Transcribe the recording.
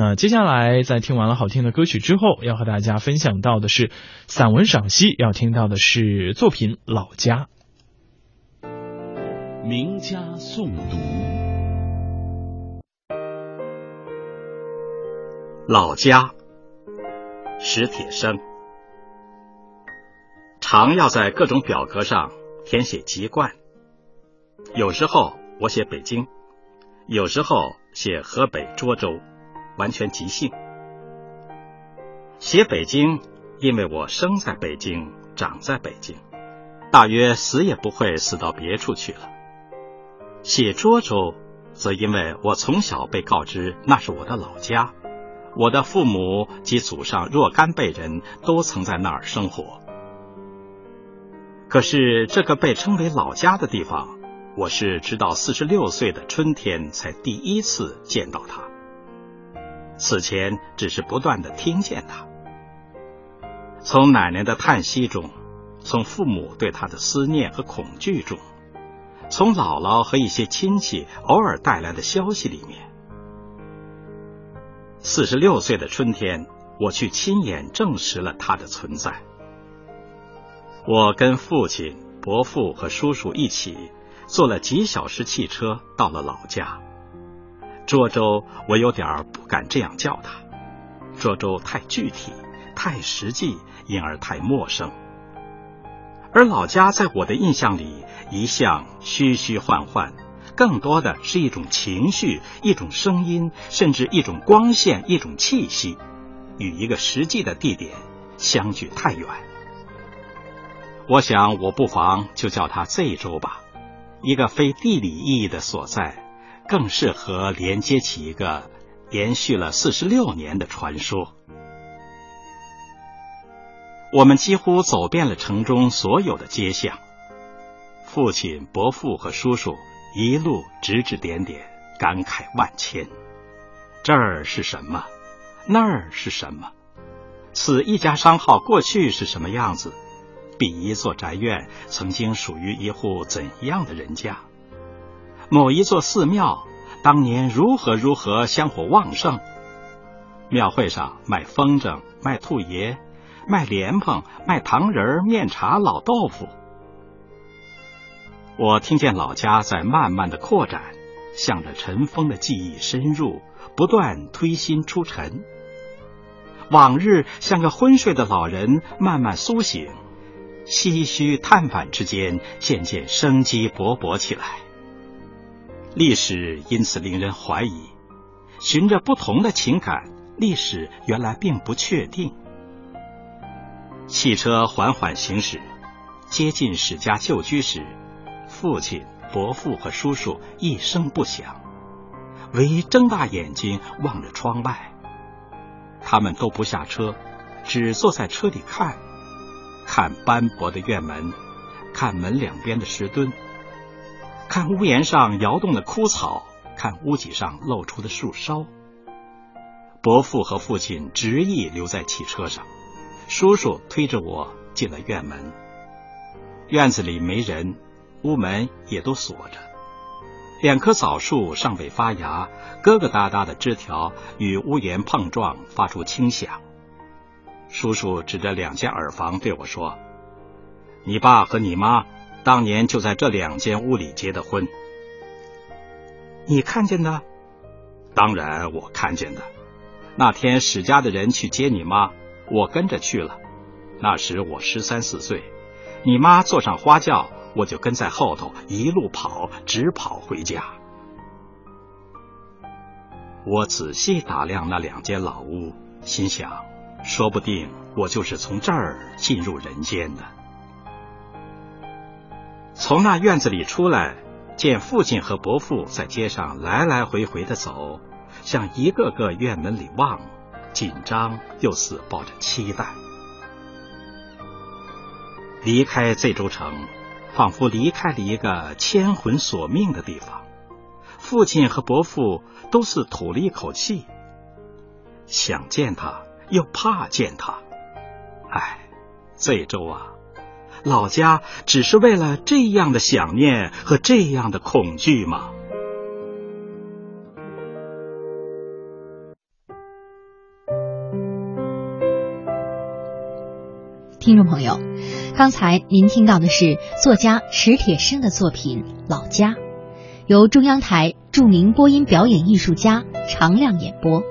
那接下来在听完了好听的歌曲之后，要和大家分享到的是散文赏析，要听到的是作品《老家》。名家诵读，《老家》史铁生。常要在各种表格上填写籍贯，有时候我写北京，有时候写河北涿州。完全即兴。写北京，因为我生在北京，长在北京，大约死也不会死到别处去了。写涿州，则因为我从小被告知那是我的老家，我的父母及祖上若干辈人都曾在那儿生活。可是这个被称为老家的地方，我是直到四十六岁的春天才第一次见到它。此前只是不断的听见他，从奶奶的叹息中，从父母对他的思念和恐惧中，从姥姥和一些亲戚偶尔带来的消息里面。四十六岁的春天，我去亲眼证实了他的存在。我跟父亲、伯父和叔叔一起坐了几小时汽车，到了老家。涿州，我有点不敢这样叫它。涿州太具体、太实际，因而太陌生。而老家在我的印象里一向虚虚幻幻，更多的是一种情绪、一种声音，甚至一种光线、一种气息，与一个实际的地点相距太远。我想，我不妨就叫它 Z 州吧，一个非地理意义的所在。更适合连接起一个延续了四十六年的传说。我们几乎走遍了城中所有的街巷，父亲、伯父和叔叔一路指指点点，感慨万千。这儿是什么？那儿是什么？此一家商号过去是什么样子？彼一座宅院曾经属于一户怎样的人家？某一座寺庙当年如何如何香火旺盛，庙会上卖风筝、卖兔爷、卖莲蓬、卖糖人、面茶、老豆腐。我听见老家在慢慢的扩展，向着尘封的记忆深入，不断推心出尘。往日像个昏睡的老人慢慢苏醒，唏嘘叹惋之间，渐渐生机勃勃起来。历史因此令人怀疑，循着不同的情感，历史原来并不确定。汽车缓缓行驶，接近史家旧居时，父亲、伯父和叔叔一声不响，唯睁大眼睛望着窗外。他们都不下车，只坐在车里看，看斑驳的院门，看门两边的石墩。看屋檐上摇动的枯草，看屋脊上露出的树梢。伯父和父亲执意留在汽车上，叔叔推着我进了院门。院子里没人，屋门也都锁着。两棵枣树尚未发芽，疙疙瘩瘩的枝条与屋檐碰撞，发出轻响。叔叔指着两间耳房对我说：“你爸和你妈。”当年就在这两间屋里结的婚，你看见的？当然我看见的。那天史家的人去接你妈，我跟着去了。那时我十三四岁，你妈坐上花轿，我就跟在后头，一路跑，直跑回家。我仔细打量那两间老屋，心想，说不定我就是从这儿进入人间的。从那院子里出来，见父亲和伯父在街上来来回回的走，向一个个院门里望，紧张又似抱着期待。离开这州城，仿佛离开了一个牵魂索命的地方。父亲和伯父都是吐了一口气，想见他，又怕见他。唉，这州啊！老家只是为了这样的想念和这样的恐惧吗？听众朋友刚才您听到的是作家史铁生的作品老家由中央台著名播音表演艺术家常亮演播。